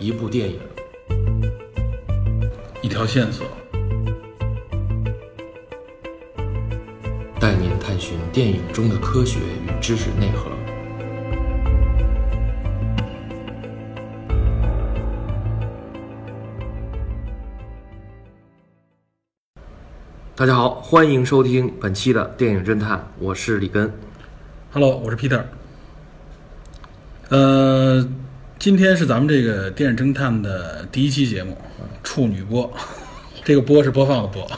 一部电影，一条线索，带您探寻电影中的科学与知识内核。大家好，欢迎收听本期的电影侦探，我是李根。Hello，我是 Peter。呃，今天是咱们这个电影侦探的第一期节目，处女播。这个播是播放的播。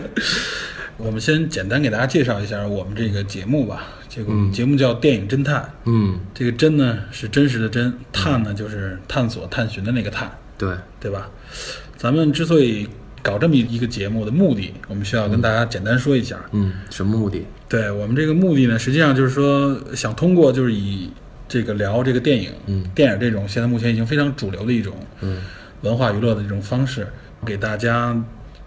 我们先简单给大家介绍一下我们这个节目吧。这个节目叫《电影侦探》，嗯，这个“侦”呢是真实的“侦”，探呢就是探索、探寻的那个“探对，”，对吧？咱们之所以搞这么一个节目的目的，我们需要跟大家简单说一下。嗯，什么目的？对我们这个目的呢，实际上就是说，想通过就是以这个聊这个电影，嗯，电影这种现在目前已经非常主流的一种嗯。文化娱乐的这种方式，给大家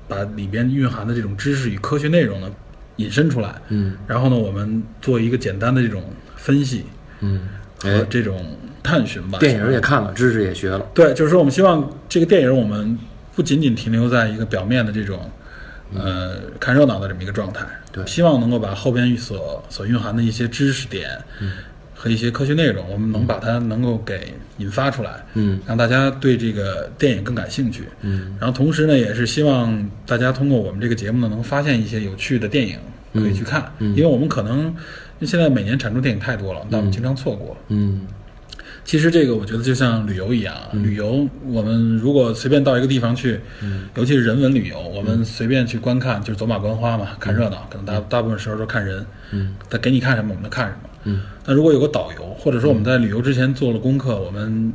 把里边蕴含的这种知识与科学内容呢引申出来，嗯。然后呢，我们做一个简单的这种分析嗯，和哎，这种探寻吧。电影也看了，知识也学了。对，就是说我们希望这个电影我们不仅仅停留在一个表面的这种，呃，看热闹的这么一个状态，嗯对。希望能够把后边所所蕴含的一些知识点嗯和一些科学内容，我们能把它能够给引发出来，嗯。让大家对这个电影更感兴趣。嗯。然后同时呢，也是希望大家通过我们这个节目呢，能发现一些有趣的电影可以去看，嗯。因为我们可能现在每年产出电影太多了，但我们经常错过。嗯。其实这个我觉得就像旅游一样，啊旅游我们如果随便到一个地方去，尤其是人文旅游，我们随便去观看，就是走马观花嘛，看热闹，可能大大部分时候都看人，嗯，他给你看什么我们就看什么。嗯。那如果有个导游，或者说我们在旅游之前做了功课，我们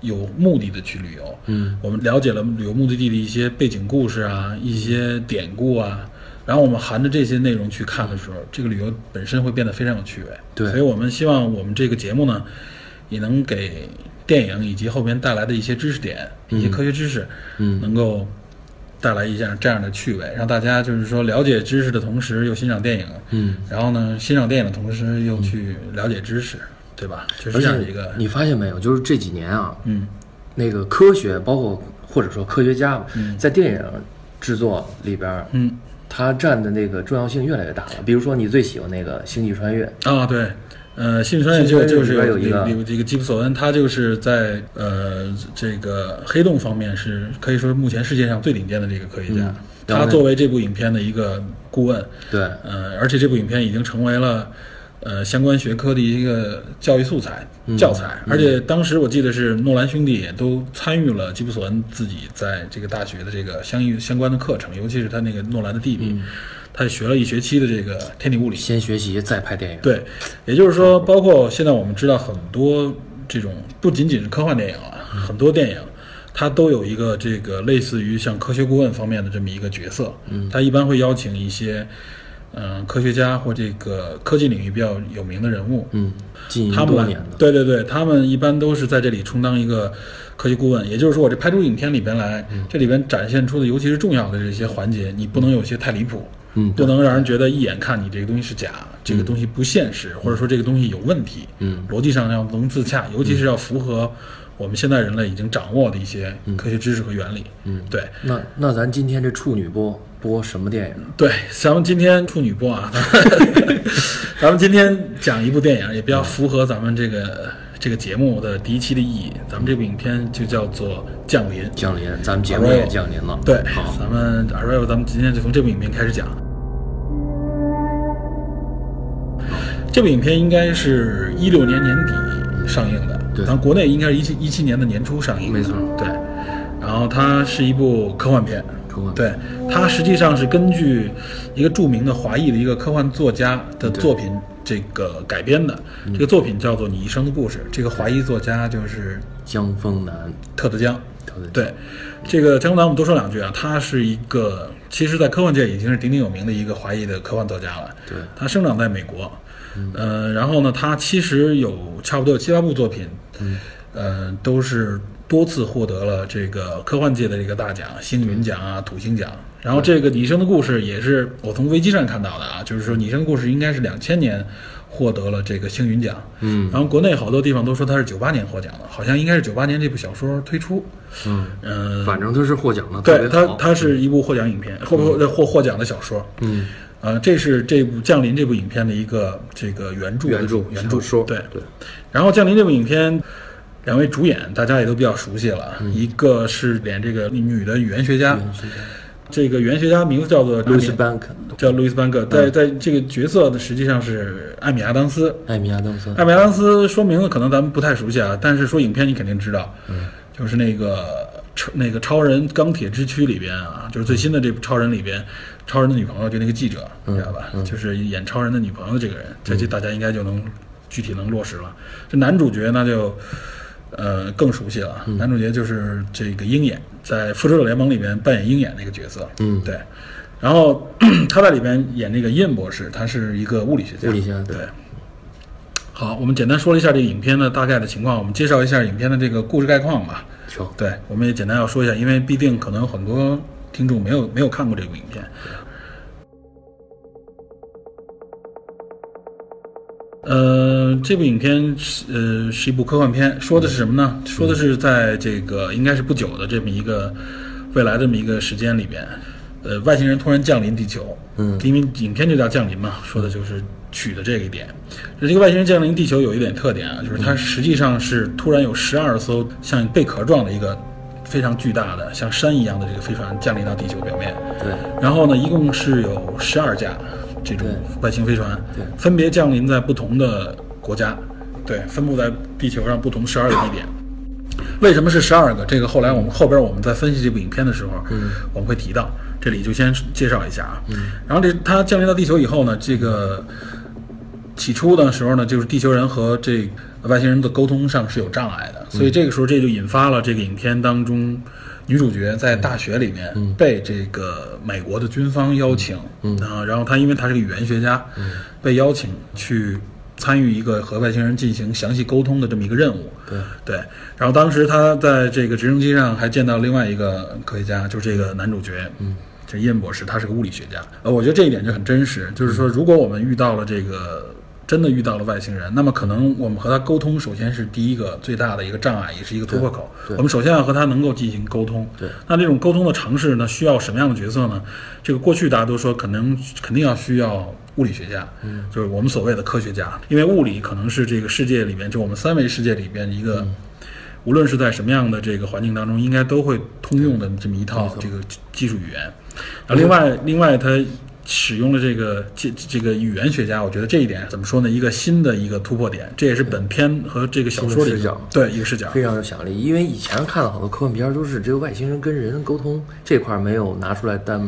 有目的的去旅游，嗯。我们了解了旅游目的地的一些背景故事啊，一些典故啊，然后我们含着这些内容去看的时候，这个旅游本身会变得非常有趣味。对。所以我们希望我们这个节目呢，也能给电影以及后边带来的一些知识点、一些科学知识，嗯。能够带来一下这样的趣味，让大家就是说了解知识的同时又欣赏电影，嗯，然后呢欣赏电影的同时又去了解知识，对吧？就是这样一个，你发现没有，就是这几年啊，嗯那个科学，包括或者说科学家吧，在电影制作里边，嗯他占的那个重要性越来越大了。比如说你最喜欢那个《星际穿越》，啊对。呃，星际穿越就就是有一个有这个基普索恩，他就是在呃这个黑洞方面是可以说是目前世界上最顶尖的这个科学家。他作为这部影片的一个顾问，对，呃，而且这部影片已经成为了呃相关学科的一个教育素材、教材。而且当时我记得是诺兰兄弟也都参与了基普索恩自己在这个大学的这个相应相关的课程，尤其是他那个诺兰的弟弟，他学了一学期的这个天体物理。先学习再拍电影。对，也就是说，包括现在我们知道很多这种不仅仅是科幻电影了，很多电影它都有一个这个类似于像科学顾问方面的这么一个角色。嗯，他一般会邀请一些嗯、科学家或这个科技领域比较有名的人物，嗯，他们来的，对对对，他们一般都是在这里充当一个科技顾问。也就是说，我这拍出影片里边来，嗯这里边展现出的尤其是重要的这些环节，你不能有些太离谱。嗯不能让人觉得一眼看你这个东西是假，这个东西不现实，或者说这个东西有问题，嗯，逻辑上要能自洽，尤其是要符合我们现在人类已经掌握的一些科学知识和原理，嗯，对。那那咱今天这处女播播什么电影？对，咱们今天处女播啊，咱们今天讲一部电影，也比较符合咱们这个这个节目的第一期的意义，咱们这部影片就叫做《降临》。降临，咱们节目也降临了。对，好，咱们 Arrival，咱们今天就从这部影片开始讲。这部影片应该是一六年年底上映的，对咱国内应该是一七一七年的年初上映的，没错对。然后它是一部科幻片，科幻对，它实际上是根据一个著名的华裔的一个科幻作家的作品这个改编的。嗯这个作品叫做《你一生的故事》，这个华裔作家就是江峰南，特德·江。对，这个江南我们多说两句啊，他是一个，其实，在科幻界已经是鼎鼎有名的一个华裔的科幻作家了。对他生长在美国，呃，然后呢，他其实有差不多有七八部作品，嗯，呃，都是多次获得了这个科幻界的这个大奖，星云奖啊、土星奖。然后这个《你一生的故事》也是我从维基上看到的啊，就是说《你一生的故事》应该是两千年获得了这个星云奖。嗯然后国内好多地方都说他是九八年获奖的，好像应该是九八年这部小说推出。嗯，嗯、反正他是获奖了，特对它它是一部获奖影片，获获获获奖的小说。嗯呃，这是这部《降临》这部影片的一个这个原著原著原著小说对。对，然后《降临》这部影片，两位主演大家也都比较熟悉了，嗯。一个是演这个女的语言学家，这个语言学家名字叫做路易斯班克，叫路易斯班克，在嗯在这个角色的实际上是艾米亚当斯。艾米亚当斯，艾米亚当斯说名字可能咱们不太熟悉啊，但是说影片你肯定知道，嗯。就是那个超那个超人钢铁之躯里边啊，就是最新的这部超人里边，超人的女朋友就那个记者，你知道吧？就是演超人的女朋友的这个人，这这大家应该就能具体能落实了。这男主角那就呃更熟悉了，男主角就是这个鹰眼，在复仇者联盟里边扮演鹰眼那个角色，嗯对。然后 他在里边演那个印博士，他是一个物理学家，物理学家对对。好，我们简单说了一下这个影片的大概的情况，我们介绍一下影片的这个故事概况吧。行，对，我们也简单要说一下，因为必定可能有很多听众没有没有看过这部影片。呃，这部影片是呃是一部科幻片，说的是什么呢？说的是在这个应该是不久的这么一个未来的这么一个时间里边，呃，外星人突然降临地球，嗯因为影片就叫降临嘛，说的就是取的这个一点。这个外星人降临地球有一点特点啊，就是它实际上是突然有十二艘像贝壳状的一个非常巨大的像山一样的这个飞船降临到地球表面，对，然后呢，一共是有十二架这种外星飞船，对分别降临在不同的国家，对，分布在地球上不同十二个地点。为什么是十二个？这个后来我们后边我们在分析这部影片的时候，嗯，我们会提到，这里就先介绍一下啊。嗯，然后这它降临到地球以后呢，这个起初的时候呢，就是地球人和这外星人的沟通上是有障碍的，所以这个时候这就引发了这个影片当中女主角在大学里面被这个美国的军方邀请，啊，然后她因为她是个语言学家，被邀请去参与一个和外星人进行详细沟通的这么一个任务。对。对，然后当时他在这个直升机上还见到另外一个科学家，就是这个男主角，嗯，这伊恩博士，他是个物理学家。呃，我觉得这一点就很真实，就是说，如果我们遇到了这个真的遇到了外星人，那么可能我们和他沟通，首先是第一个最大的一个障碍，也是一个突破口。我们首先要和他能够进行沟通。对，那这种沟通的尝试呢，需要什么样的角色呢？这个过去大家都说，可能肯定要需要物理学家，嗯，就是我们所谓的科学家，因为物理可能是这个世界里面，就我们三维世界里边一个，无论是在什么样的这个环境当中，应该都会通用的这么一套这个技技术语言。然后另外，另外它使用了这个这这个语言学家，我觉得这一点怎么说呢？一个新的一个突破点，这也是本片和这个小说里对一个视角。非常有想象力。因为以前看了好多科幻片儿，都是这个外星人跟人沟通这块儿没有拿出来单，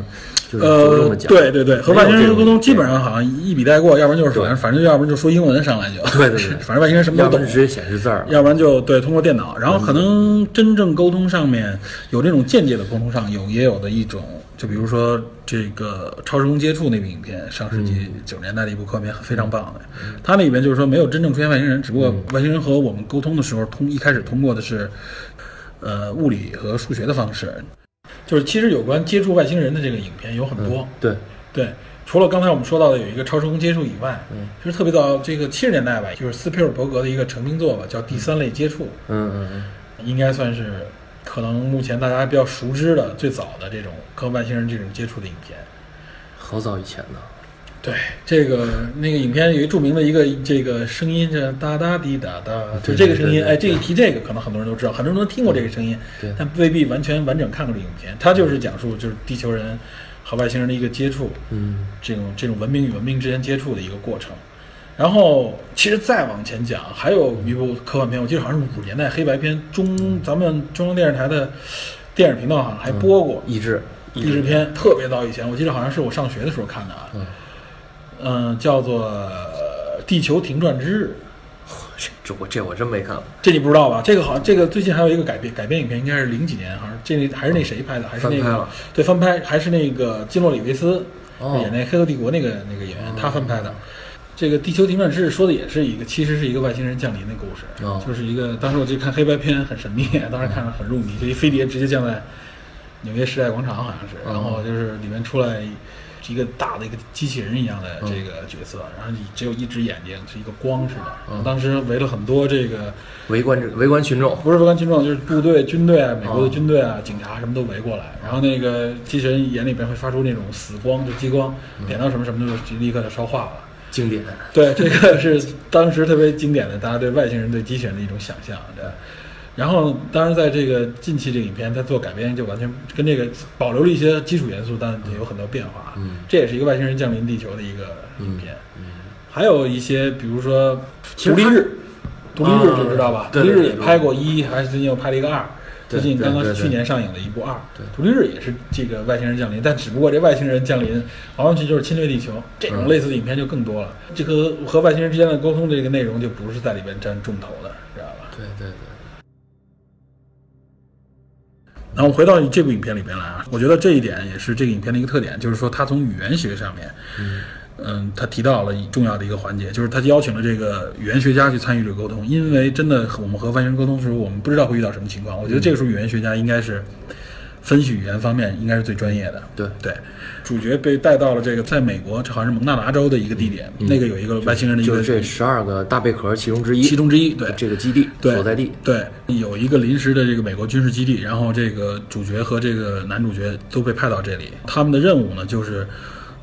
就是着重呃的，讲。对对对，和外星人沟通基本上好像一笔带过，要不然就是反正反正要不然就说英文上来就，对对对 反正外星人什么都懂要不然就，直接显示字儿。要不然就对通过电脑，然后可能真正沟通上面有这种间接的沟通上有也有的一种，就比如说这个《超时空接触》那部影片，上世纪九十年代的一部科幻片，非常棒的。它那里边就是说没有真正出现外星人，只不过外星人和我们沟通的时候，通一开始通过的是呃物理和数学的方式。就是其实有关接触外星人的这个影片有很多，对，对，除了刚才我们说到的有一个超时空接触以外，嗯，其实特别到这个七十年代吧，就是斯皮尔伯格的一个成名作吧，叫《第三类接触嗯嗯嗯，》，应该算是可能目前大家比较熟知的最早的这种和外星人这种接触的影片。好早以前呢。对，这个那个影片有一著名的一个这个声音是哒哒滴哒哒，就这个声音，哎，这一提这个，可能很多人都知道，很多人都听过这个声音，对但未必完全完整看过这个影片。它就是讲述就是地球人和外星人的一个接触，嗯这种这种文明与文明之间接触的一个过程。然后，其实再往前讲，还有一部科幻片，我记得好像是五十年代黑白片，中咱们中央电视台的电影频道好像还播过益智，译制片，特别早以前，我记得好像是我上学的时候看的啊。嗯嗯，叫做《地球停转之日》，这我这我真没看过。这你不知道吧？这个好像这个最近还有一个改编改编影片，应该是零几年，好像这还是那谁拍的，还是那个对翻拍，还是那个基诺里维斯、哦演那《黑客帝国》那个那个演员，他翻拍的。这个《地球停转之日》说的也是一个，其实是一个外星人降临的故事，哦。就是一个当时我去看黑白片很神秘，当时看着很入迷，就一飞碟直接降在纽约时代广场，好像是，然后就是里面出来一个大的一个机器人一样的这个角色，然后你只有一只眼睛，是一个光似的。当时围了很多这个围观者、围观群众，不是围观群众，就是部队、军队啊，美国的军队啊、警察什么都围过来。然后那个机器人眼里边会发出那种死光，就激光，点到什么什么就立刻就烧化了。经典。对，这个是当时特别经典的，大家对外星人、对机器人的一种想象。对。然后，当然，在这个近期这个影片，它做改编就完全跟这个保留了一些基础元素，但也有很多变化。嗯，这也是一个外星人降临地球的一个影片。嗯，还有一些，比如说《独立日》，独立日啊就知道吧？独立日也拍过一，还是最近又拍了一个二。对最近刚刚对对对去年上映的一部二，对独立日也是这个外星人降临，但只不过这外星人降临完完全就是侵略地球，这种嗯类似的影片就更多了。这个和外星人之间的沟通这个内容就不是在里边占重头的，知道吧？对对对。然后回到这部影片里边来啊，我觉得这一点也是这个影片的一个特点，就是说它从语言学上面，嗯，他提到了重要的一个环节，就是他邀请了这个语言学家去参与这个沟通，因为真的我们和外星人沟通的时候，我们不知道会遇到什么情况。我觉得这个时候语言学家应该是分析语言方面应该是最专业的。对对，主角被带到了这个在美国，这好像是蒙大拿州的一个地点，那个有一个外星人的一个就是这十二个大贝壳其中之一，其中之一，对，这个基地对所在地。对，有一个临时的这个美国军事基地，然后这个主角和这个男主角都被派到这里，他们的任务呢就是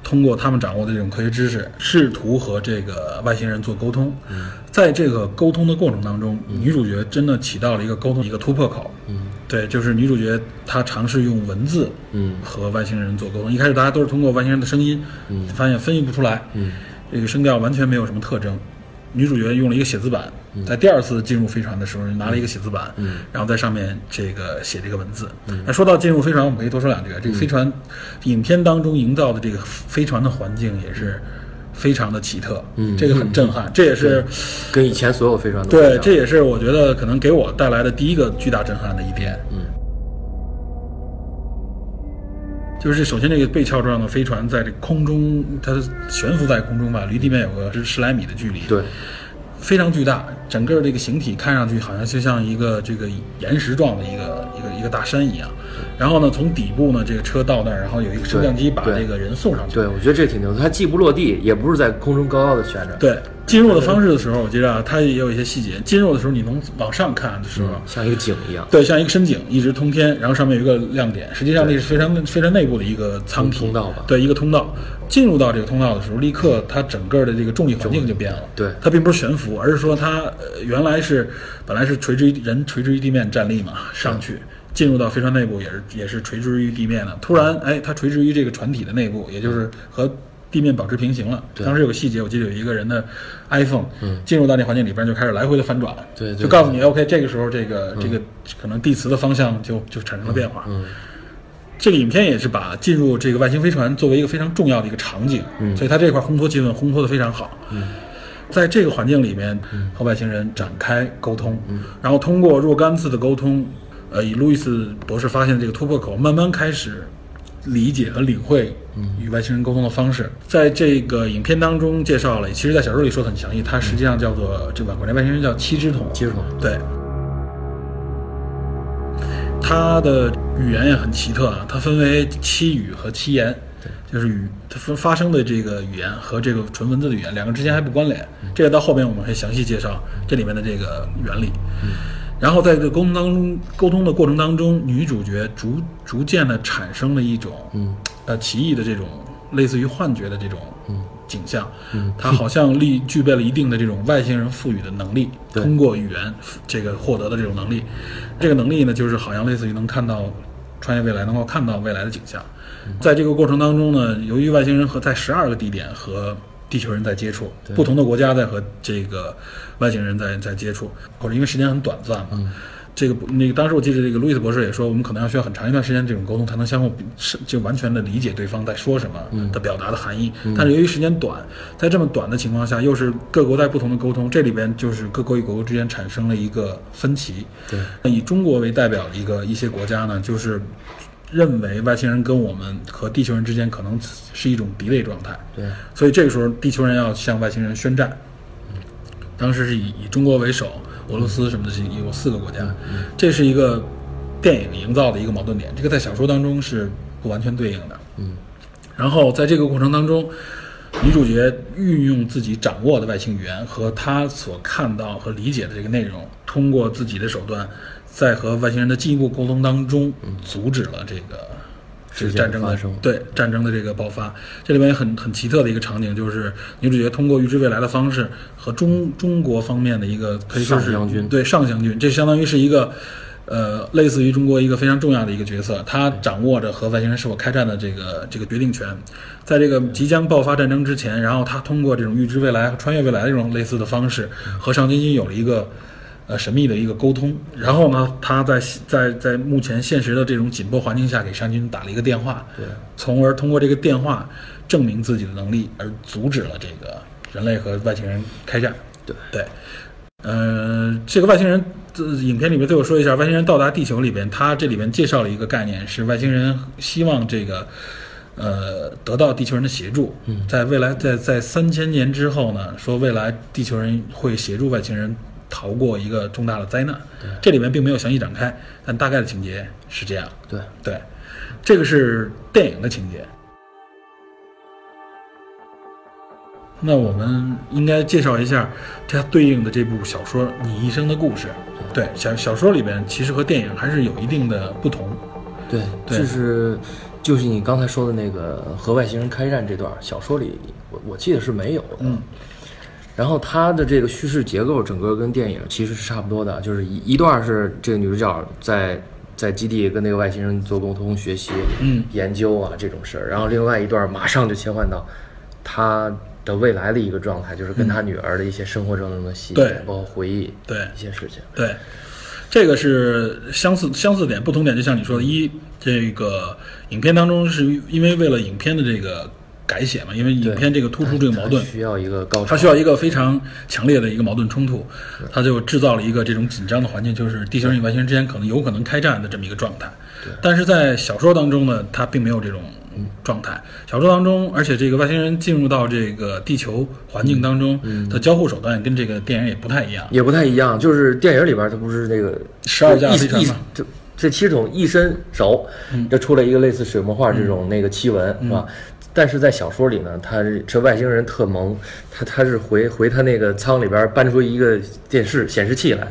通过他们掌握的这种科学知识，试图和这个外星人做沟通。在这个沟通的过程当中，女主角真的起到了一个沟通一个突破口。嗯，对，就是女主角她尝试用文字，嗯和外星人做沟通。一开始大家都是通过外星人的声音，嗯发现分析不出来，嗯这个声调完全没有什么特征。女主角用了一个写字板，在第二次进入飞船的时候拿了一个写字板，嗯然后在上面这个写这个文字。那说到进入飞船，我们可以多说两句。这个飞船，影片当中营造的这个飞船的环境也是非常的奇特，嗯这个很震撼。这也是跟以前所有飞船都对，这也是我觉得可能给我带来的第一个巨大震撼的一点。嗯，就是首先这个背壳状的飞船在这空中，它悬浮在空中吧，离地面有个十十来米的距离，对，非常巨大。整个这个形体看上去好像就像一个这个岩石状的一个一个一个大山一样。然后呢，从底部呢，这个车到那儿，然后有一个升降机把对这个人送上去。对，我觉得这挺牛的。它既不落地，也不是在空中高高的悬着，对，进入的方式的时候，我记得啊，它也有一些细节。进入的时候，你能往上看的时候，像一个井一样。对，像一个深井，一直通天，然后上面有一个亮点。实际上那是非常非常内部的一个舱体通道吧对，一个通道。进入到这个通道的时候，立刻它整个的这个重力环境就变了。对它并不是悬浮，而是说它呃原来是本来是垂直于人垂直于地面站立嘛，上去。进入到飞船内部也是也是垂直于地面的，突然哎，它垂直于这个船体的内部，也就是和地面保持平行了。当时有个细节，我记得有一个人的 iPhone，进入到那环境里边就开始来回的翻转，就告诉你 OK，这个时候这个、这个可能地磁的方向就就产生了变化。嗯这个影片也是把进入这个外星飞船作为一个非常重要的一个场景，嗯所以它这块烘托气氛烘托的非常好。在这个环境里面和外星人展开沟通，然后通过若干次的沟通，呃，以路易斯博士发现的这个突破口，慢慢开始理解和领会与外星人沟通的方式。在这个影片当中介绍了，其实在小说里说的很详细，它实际上叫做这个管这外星人叫七只桶，七只桶对。它的语言也很奇特啊，它分为七语和七言，就是语它分发生的这个语言和这个纯文字的语言两个之间还不关联。这个到后面我们会详细介绍这里面的这个原理。然后在这个沟通当中，沟通的过程当中，女主角逐逐渐的产生了一种嗯。呃奇异的这种类似于幻觉的这种嗯景象，嗯。她好像立具备了一定的这种外星人赋予的能力，通过语言这个获得的这种能力，这个能力呢，就是好像类似于能看到穿越未来，能够看到未来的景象。在这个过程当中呢，由于外星人和在十二个地点和地球人在接触，不同的国家在和这个外星人在在接触，或者因为时间很短暂嘛。这个那个，当时我记得这个路易斯博士也说，我们可能要需要很长一段时间这种沟通，才能相互是就完全的理解对方在说什么的表达的含义。但是由于时间短，在这么短的情况下，又是各国在不同的沟通，这里边就是各国与国之间产生了一个分歧。对，以中国为代表的一个一些国家呢，就是认为外星人跟我们和地球人之间可能是一种敌对状态。对，所以这个时候地球人要向外星人宣战。当时是以以中国为首，俄罗斯什么的是有四个国家，这是一个电影营造的一个矛盾点，这个在小说当中是不完全对应的。嗯，然后在这个过程当中，女主角运用自己掌握的外星语言和她所看到和理解的这个内容，通过自己的手段，在和外星人的进一步沟通当中，阻止了这个。这个战争的对战争的这个爆发，这里面很很奇特的一个场景，就是女主角通过预知未来的方式和中中国方面的一个可以说是军。对上将军，这相当于是一个呃类似于中国一个非常重要的一个角色，他掌握着和外星人是否开战的这个这个决定权，在这个即将爆发战争之前，然后他通过这种预知未来和穿越未来的这种类似的方式，和上将军有了一个。呃，神秘的一个沟通，然后呢，他在在在目前现实的这种紧迫环境下，给山君打了一个电话，对，从而通过这个电话证明自己的能力，而阻止了这个人类和外星人开战。对对，呃，这个外星人，这影片里面对我说一下，外星人到达地球里边，他这里边介绍了一个概念，是外星人希望这个。呃，得到地球人的协助，在未来，在在三千年之后呢，说未来地球人会协助外星人逃过一个重大的灾难。这里面并没有详细展开，但大概的情节是这样。对，对，这个是电影的情节。那我们应该介绍一下它对应的这部小说《你一生的故事》。对，小小说里边其实和电影还是有一定的不同。对，对就是就是你刚才说的那个和外星人开战这段，小说里我我记得是没有的。嗯。然后它的这个叙事结构，整个跟电影其实是差不多的，就是一一段是这个女主角在在基地跟那个外星人做沟通、学习、嗯。研究啊这种事儿，然后另外一段马上就切换到她的未来的一个状态，就是跟她女儿的一些生活中的细节，对。包括回忆对。一些事情。对，这个是相似相似点，不同点就像你说的，一这个影片当中是因为为了影片的这个改写嘛，因为影片这个突出这个矛盾它，需要一个高潮，它需要一个非常强烈的一个矛盾冲突，它就制造了一个这种紧张的环境，就是地球人与外星人之间可能有可能开战的这么一个状态。但是在小说当中呢，它并没有这种状态。小说当中，而且这个外星人进入到这个地球环境当中的交互手段跟这个电影也不太一样。也不太一样，就是电影里边它不是那个十二架飞船嘛这这七种一伸手，就出来一个类似水墨画这种那个漆纹，是吧？但是在小说里呢，他是这外星人特萌，他他是回回他那个舱里边搬出一个电视显示器来，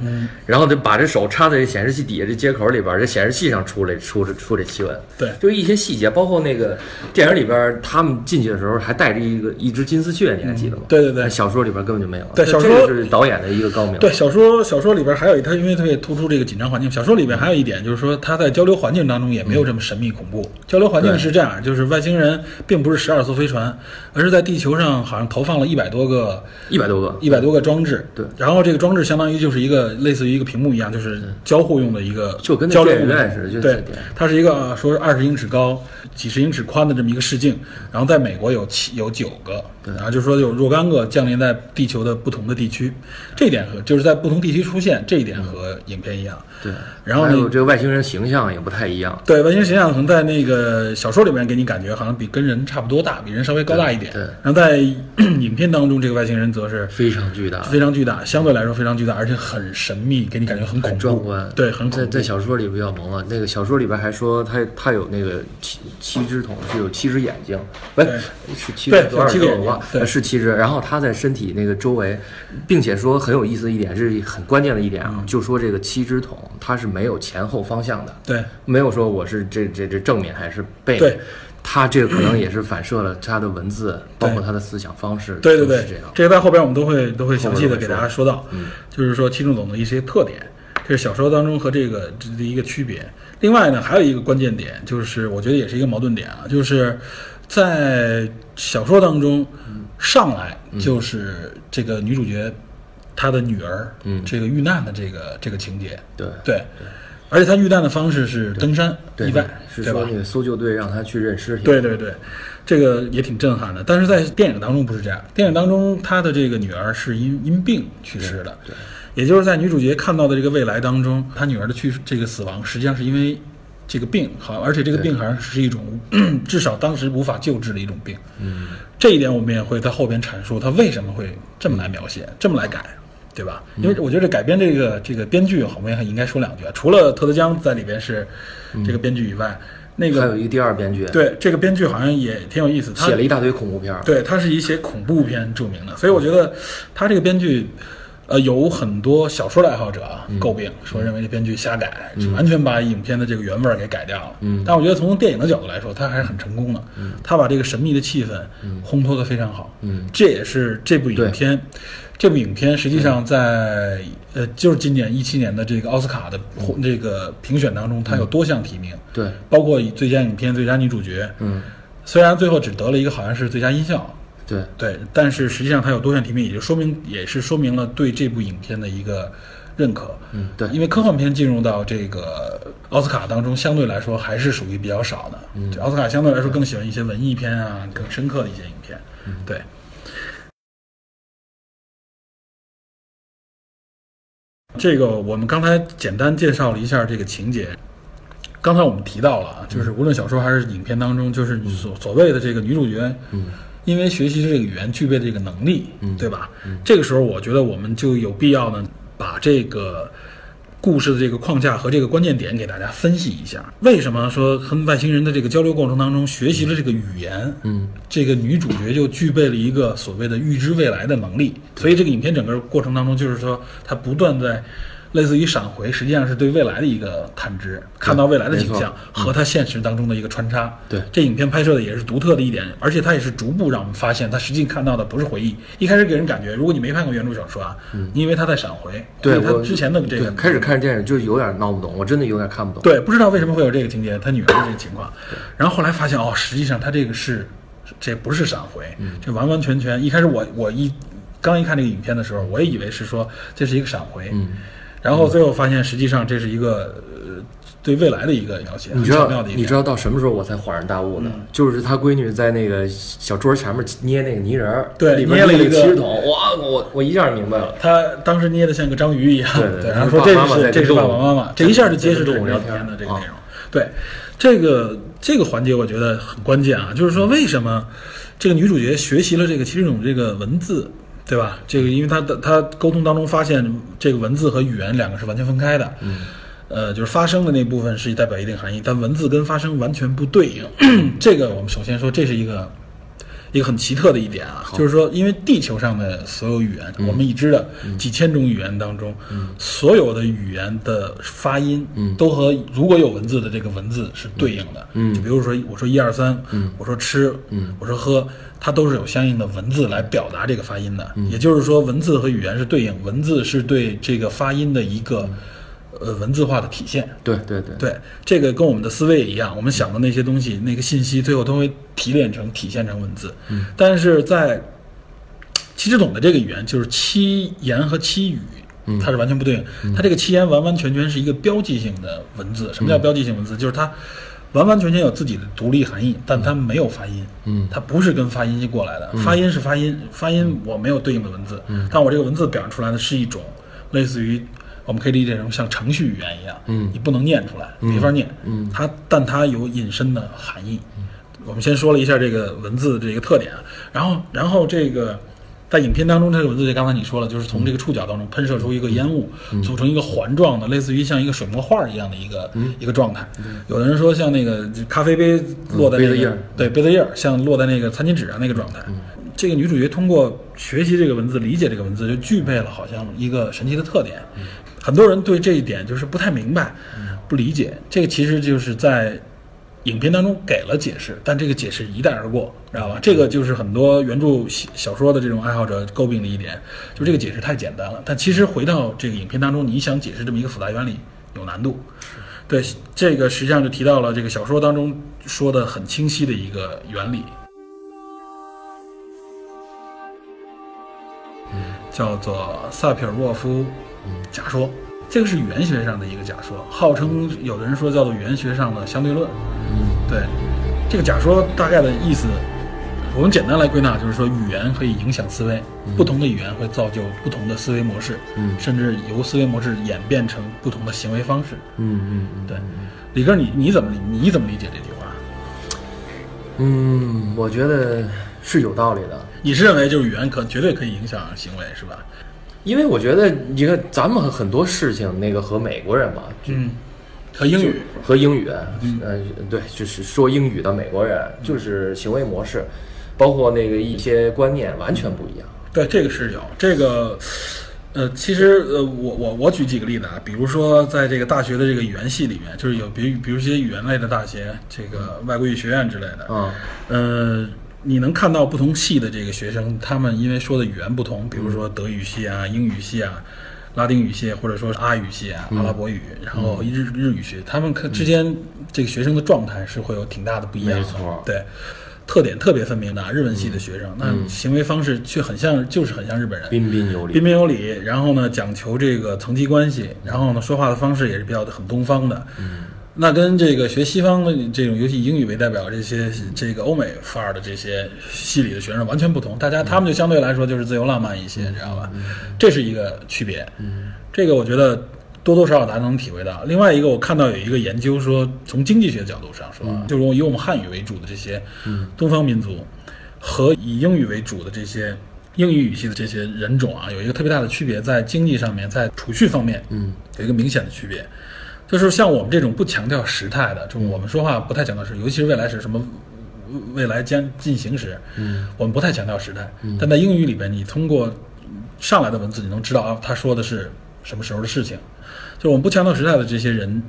然后就把这手插在这显示器底下这接口里边，这显示器上出来出这出这奇闻，对就一些细节，包括那个电影里边他们进去的时候还带着一个一只金丝雀，你还记得吗？对对对小说里边根本就没有。对小说这个是导演的一个高明。对小说，小说里边还有一他，因为特别突出这个紧张环境。小说里边还有一点就是说，他在交流环境当中也没有这么神秘恐怖。交流环境是这样，就是外星人并不是十二艘飞船，而是在地球上好像投放了一百多个一百多个，一百多个装置。对然后这个装置相当于就是一个类似于一个屏幕一样，就是交互用的一个就跟那交流电似的就是对，它是一个说是二十英尺高、几十英尺宽的这么一个视镜，然后在美国有七有九个，然后就说有若干个降临在地球的不同的地区，这一点和就是在不同地区出现，这一点和影片一样。对，然后，还有这个外星人形象也不太一样。对外星形象可能在那个小说里面给你感觉好像比跟人差不多大，比人稍微高大一点。对对然后在 影片当中，这个外星人则是非常巨大，非常巨大，相对来说非常巨大，而且很神秘，给你感觉很恐怖，壮观。对，很恐在怖。在小说里比较萌了。那个小说里边还说他他有那个七七只桶是有七只眼睛，不是是七对只多少有七个眼睛是七只。然后他在身体那个周围，并且说很有意思的一点是很关键的一点啊，就说这个七只桶它是没有前后方向的，对没有说我是这这这正面还是背面。对，他这个可能也是反射了他的文字，包括他的思想方式，对对对这样，。这个在后边我们都会都会详细的给大家说到，就是说七重总的一些特点，这是小说当中和这个这的一个区别。另外呢，还有一个关键点，就是我觉得也是一个矛盾点啊，就是在小说当中上来就是这个女主角她的女儿，嗯。这个遇难的这个这个情节，对。对，而且她遇难的方式是登山对意外，是对吧说？那个搜救队让她去认尸体，对对对，这个也挺震撼的。但是在电影当中不是这样，电影当中她的这个女儿是因因病去世的，对，也就是在女主角看到的这个未来当中，她女儿的去这个死亡实际上是因为这个病，好，而且这个病好像是一种 至少当时无法救治的一种病。嗯，这一点我们也会在后边阐述他为什么会这么来描写，这么来改。对吧？因为我觉得改编这个这个编剧，我们也应该说两句啊。除了特德·江在里边是这个编剧以外，那个还有一个第二编剧，对这个编剧好像也挺有意思，他写了一大堆恐怖片儿。对，他是以写恐怖片著名的，所以我觉得他这个编剧，呃，有很多小说的爱好者啊诟病，说认为这编剧瞎改，完全把影片的这个原味儿给改掉了。嗯但我觉得从电影的角度来说，他还是很成功的。他把这个神秘的气氛烘托得非常好。嗯，这也是这部影片。这部影片实际上在呃，就是今年一七年的这个奥斯卡的这个评选当中，它有多项提名，对，包括最佳影片、最佳女主角。嗯，虽然最后只得了一个好像是最佳音效，对，对，但是实际上它有多项提名，也就说明也是说明了对这部影片的一个认可。嗯，对，因为科幻片进入到这个奥斯卡当中，相对来说还是属于比较少的。嗯，奥斯卡相对来说更喜欢一些文艺片啊，更深刻的一些影片。嗯对。这个我们刚才简单介绍了一下这个情节。刚才我们提到了啊，就是无论小说还是影片当中，就是所所谓的这个女主角，嗯，因为学习这个语言具备的这个能力，嗯对吧？这个时候，我觉得我们就有必要呢，把这个故事的这个框架和这个关键点给大家分析一下。为什么说和外星人的这个交流过程当中学习了这个语言？嗯，这个女主角就具备了一个所谓的预知未来的能力。所以这个影片整个过程当中，就是说她不断在。类似于闪回，实际上是对未来的一个探知，看到未来的景象和他现实当中的一个穿插。对，这影片拍摄的也是独特的一点，而且他也是逐步让我们发现，他实际看到的不是回忆。一开始给人感觉，如果你没看过原著小说啊，你以为他在闪回，对他之前的这个对开始看电影就有点闹不懂，我真的有点看不懂。对，不知道为什么会有这个情节，他女儿的这个情况，然后后来发现哦，实际上他这个是，这不是闪回，这完完全全。一开始我我一刚一看这个影片的时候，我也以为是说这是一个闪回，嗯，然后最后发现实际上这是一个呃对未来的一个描写，你知道。你知道到什么时候我才恍然大悟呢？就是他闺女在那个小桌前面捏那个泥人儿，对里面捏了一个那汽水桶，哇，我我一下明白了。他当时捏的像个章鱼一样，对对然后说这爸爸妈妈这是爸爸妈妈，这一下就揭示在这个跟动物聊天的这个啊内容。对，这个这个环节我觉得很关键啊，就是说为什么这个女主角学习了这个七十种这个文字，对吧？这个因为他的他沟通当中发现这个文字和语言两个是完全分开的，嗯。呃，就是发声的那部分是代表一定含义，但文字跟发声完全不对应。这个我们首先说，这是一个一个很奇特的一点啊，就是说，因为地球上的所有语言，我们已知的几千种语言当中，所有的语言的发音，都和如果有文字的这个文字是对应的。嗯。就比如说我说一二三，我说吃，我说喝，它都是有相应的文字来表达这个发音的。也就是说，文字和语言是对应，文字是对这个发音的一个呃文字化的体现。对对对，对，这个跟我们的思维也一样，我们想的那些东西，那个信息，最后都会提炼成、体现成文字。嗯，但是在七只桶的这个语言，就是七言和七语，它是完全不对应。它这个七言完完全全是一个标记性的文字。什么叫标记性文字？就是它完完全全有自己的独立含义，但它没有发音。嗯它不是跟发音过来的，发音是发音，发音我没有对应的文字，但我这个文字表现出来的是一种类似于。我们可以理解成像程序语言一样，嗯你不能念出来，没法念，嗯它但它有引申的含义。我们先说了一下这个文字的这个特点啊，然后然后这个在影片当中，这个文字就刚才你说了，就是从这个触角当中喷射出一个烟雾，嗯组成一个环状的，类似于像一个水墨画一样的一个、嗯一个状态。有的人说像那个咖啡杯落在那个、杯子印儿对杯子印儿，像落在那个餐巾纸上那个状态。这个女主角通过学习这个文字，理解这个文字，就具备了好像一个神奇的特点。很多人对这一点就是不太明白，不理解。这个其实就是在影片当中给了解释，但这个解释一带而过，知道吧？这个就是很多原著小小说的这种爱好者诟病的一点，就这个解释太简单了。但其实回到这个影片当中，你想解释这么一个复杂原理有难度。对，这个实际上就提到了这个小说当中说的很清晰的一个原理，叫做萨皮尔沃夫假说。这个是语言学上的一个假说，号称有的人说叫做语言学上的相对论。嗯对，这个假说大概的意思，我们简单来归纳，就是说语言可以影响思维，不同的语言会造就不同的思维模式，嗯甚至由思维模式演变成不同的行为方式。嗯嗯嗯对，李哥，你你怎么理你怎么理解这句话？嗯，我觉得是有道理的，你是认为就是语言可绝对可以影响行为，是吧？因为我觉得你看咱们很多事情，那个和美国人嘛，嗯，和英语。和英语，嗯，对，就是说英语的美国人，就是行为模式，包括那个一些观念完全不一样。对，这个是有这个，呃，其实呃，我我我举几个例子啊，比如说在这个大学的这个语言系里面，就是有比如比如一些语言类的大学，这个外国语学院之类的，嗯，呃，你能看到不同系的这个学生，他们因为说的语言不同，比如说德语系啊、英语系啊、拉丁语系，或者说是阿语系啊、阿拉伯语，然后日日语系，他们可之间这个学生的状态是会有挺大的不一样的，没错。对。特点特别分明的啊日文系的学生，那行为方式却很像，就是很像日本人，彬彬有礼。彬彬有礼，然后呢讲求这个层级关系，然后呢说话的方式也是比较的很东方的。嗯，那跟这个学西方的这种，尤其以英语为代表这些这个欧美范儿的这些系里的学生完全不同。大家他们就相对来说就是自由浪漫一些，知道吧？这是一个区别。嗯，这个我觉得多多少少大家能体会到。另外一个，我看到有一个研究说，从经济学角度上说啊，就是以我们汉语为主的这些东方民族和以英语为主的这些英语语系的这些人种啊，有一个特别大的区别，在经济上面，在储蓄方面，嗯，有一个明显的区别。就是像我们这种不强调时态的，就是我们说话不太强调时，尤其是未来时什么未来将进行时，嗯，我们不太强调时态。但在英语里边，你通过上来的文字，你能知道啊，他说的是什么时候的事情。就是我们不强调时态的这些人，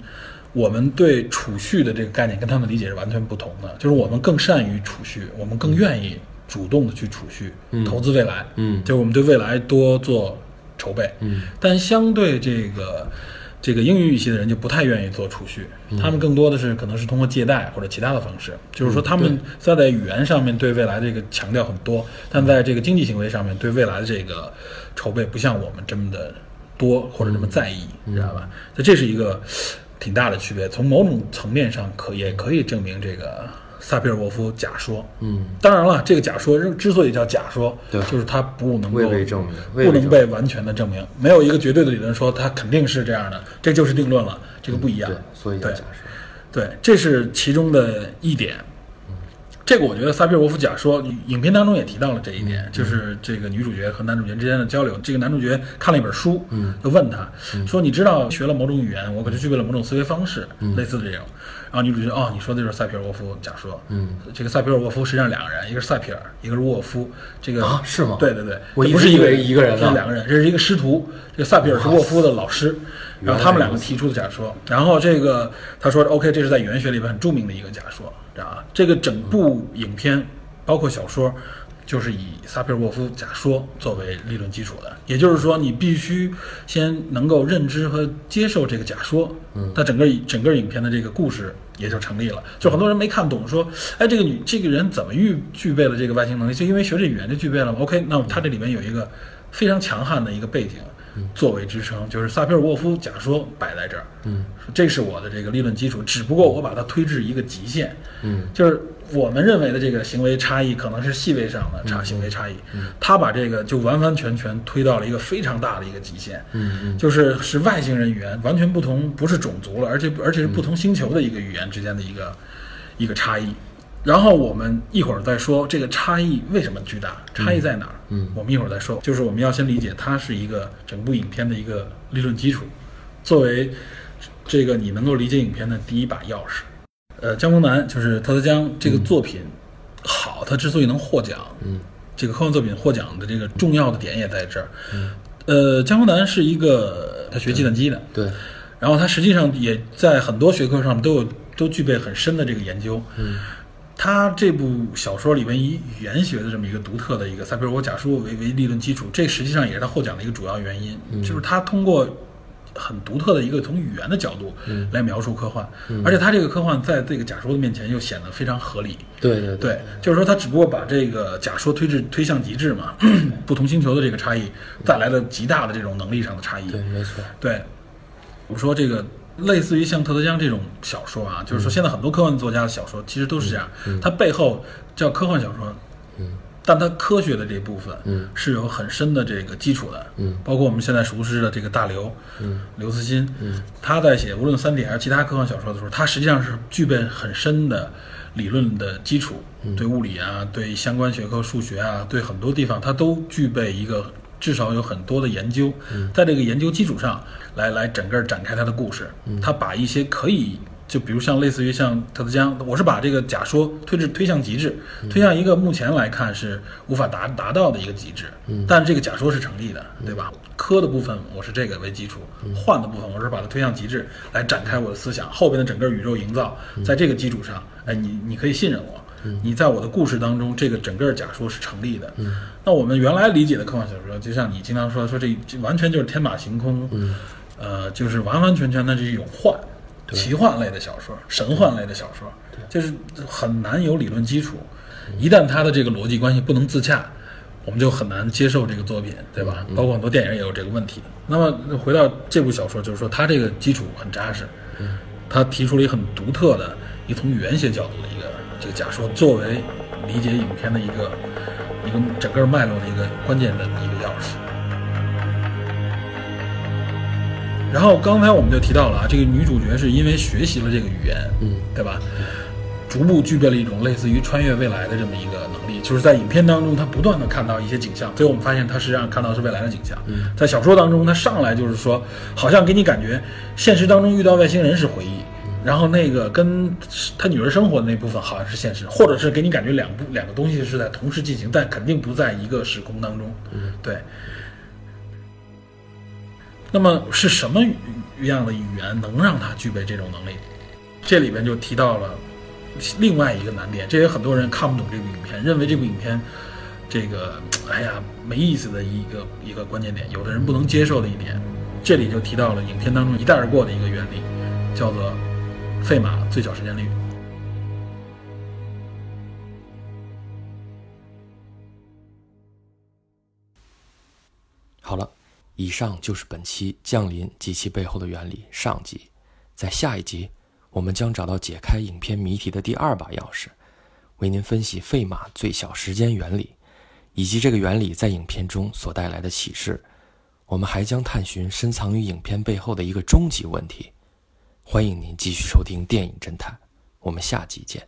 我们对储蓄的这个概念跟他们理解是完全不同的。就是我们更善于储蓄，我们更愿意主动的去储蓄，投资未来。嗯就是我们对未来多做筹备。嗯，但相对这个这个英语语系的人就不太愿意做储蓄，他们更多的是可能是通过借贷或者其他的方式。就是说，他们在在语言上面对未来这个强调很多，但在这个经济行为上面对未来的这个筹备不像我们这么的多或者这么在意，你知道吧？所以这是一个挺大的区别。从某种层面上可也可以证明这个萨皮尔沃夫假说。嗯，当然了，这个假说之所以叫假说，对就是它不能够被证明不能被完全的证明，没有一个绝对的理论说它肯定是这样的，这就是定论了，这个不一样。对，所以叫对假说。对，这是其中的一点。这个我觉得萨皮尔沃夫假说，影片当中也提到了这一点，就是这个女主角和男主角之间的交流。这个男主角看了一本书，嗯，就问他说：“你知道学了某种语言，我可就具备了某种思维方式，类似的这种。”然后女主角哦，你说的就是塞皮尔沃夫假说。嗯，这个塞皮尔沃夫实际上两个人，一个是塞皮尔，一个是沃夫。这个啊是吗对对对，我不是一个一个人是两个人，这是一个师徒。这个塞皮尔是沃夫的老师，然后他们两个提出的假说。然后这个他说 OK，这是在语言学里边很著名的一个假说，知道吧？这个整部影片包括小说。就是以萨皮尔沃夫假说作为理论基础的，也就是说，你必须先能够认知和接受这个假说，嗯，它整个整个影片的这个故事也就成立了。就很多人没看懂，说，哎，这个女这个人怎么预具备了这个外星能力？就因为学这语言就具备了吗？OK，那它这里面有一个非常强悍的一个背景作为支撑，就是萨皮尔沃夫假说摆在这儿，嗯，这是我的这个理论基础，只不过我把它推至一个极限，嗯，就是我们认为的这个行为差异可能是细微上的差行为差异，他把这个就完完全全推到了一个非常大的一个极限，嗯嗯就是是外星人语言完全不同，不是种族了，而且而且是不同星球的一个语言之间的一个一个差异。然后我们一会儿再说这个差异为什么巨大，差异在哪儿？嗯我们一会儿再说。就是我们要先理解它是一个整部影片的一个理论基础，作为这个你能够理解影片的第一把钥匙。呃，江峰南就是特德江这个作品好，他之所以能获奖，嗯，这个科幻作品获奖的这个重要的点也在这儿。呃，江峰南是一个他学计算机的，对，然后他实际上也在很多学科上面都有都具备很深的这个研究。嗯，他这部小说里面以语言学的这么一个独特的一个塞皮尔沃假说为为理论基础，这实际上也是他获奖的一个主要原因，就是他通过很独特的一个从语言的角度来描述科幻，而且他这个科幻在这个假说的面前又显得非常合理。对对对，就是说他只不过把这个假说推至推向极致嘛，不同星球的这个差异带来的极大的这种能力上的差异。对，没错。对，我说这个类似于像特德江这种小说啊，就是说现在很多科幻作家的小说其实都是这样，它背后叫科幻小说，嗯，但它科学的这部分，嗯，是有很深的这个基础的，嗯，包括我们现在熟知的这个大刘，嗯，刘慈欣，嗯，他在写无论《三体》还是其他科幻小说的时候，他实际上是具备很深的理论的基础，对物理啊，对相关学科、数学啊，对很多地方，他都具备一个至少有很多的研究，在这个研究基础上来来整个展开他的故事。他把一些可以。就比如像类似于像特德江，我是把这个假说推至推向极致，推向一个目前来看是无法达达到的一个极致。嗯，但这个假说是成立的，对吧？科的部分我是这个为基础，幻的部分我是把它推向极致来展开我的思想。后边的整个宇宙营造，在这个基础上，哎，你你可以信任我，你在我的故事当中，这个整个假说是成立的。嗯，那我们原来理解的科幻小说，就像你经常说说这这完全就是天马行空，嗯，呃，就是完完全全的这一种幻。奇幻类的小说，神幻类的小说，就是很难有理论基础。一旦它的这个逻辑关系不能自洽，我们就很难接受这个作品，对吧？包括很多电影也有这个问题。那么回到这部小说，就是说它这个基础很扎实，它提出了一个很独特的，一从语言学角度的一个这个假说，作为理解影片的一个一个整个脉络的一个关键的一个钥匙。然后刚才我们就提到了啊，这个女主角是因为学习了这个语言，嗯，对吧？逐步具备了一种类似于穿越未来的这么一个能力，就是在影片当中，她不断的看到一些景象，最后我们发现她实际上看到的是未来的景象。嗯在小说当中，她上来就是说，好像给你感觉现实当中遇到外星人是回忆，然后那个跟他女儿生活的那部分好像是现实，或者是给你感觉两部两个东西是在同时进行，但肯定不在一个时空当中。嗯，对。那么是什么样的语言能让他具备这种能力？这里边就提到了另外一个难点，这也很多人看不懂这部影片，认为这部影片这个哎呀没意思的一个一个关键点，有的人不能接受的一点，这里就提到了影片当中一带而过的一个原理，叫做费马最小时间率。好了。以上就是本期降临及其背后的原理上集，在下一集，我们将找到解开影片谜题的第二把钥匙，为您分析费马最小时间原理，以及这个原理在影片中所带来的启示。我们还将探寻深藏于影片背后的一个终极问题。欢迎您继续收听电影侦探，我们下集见。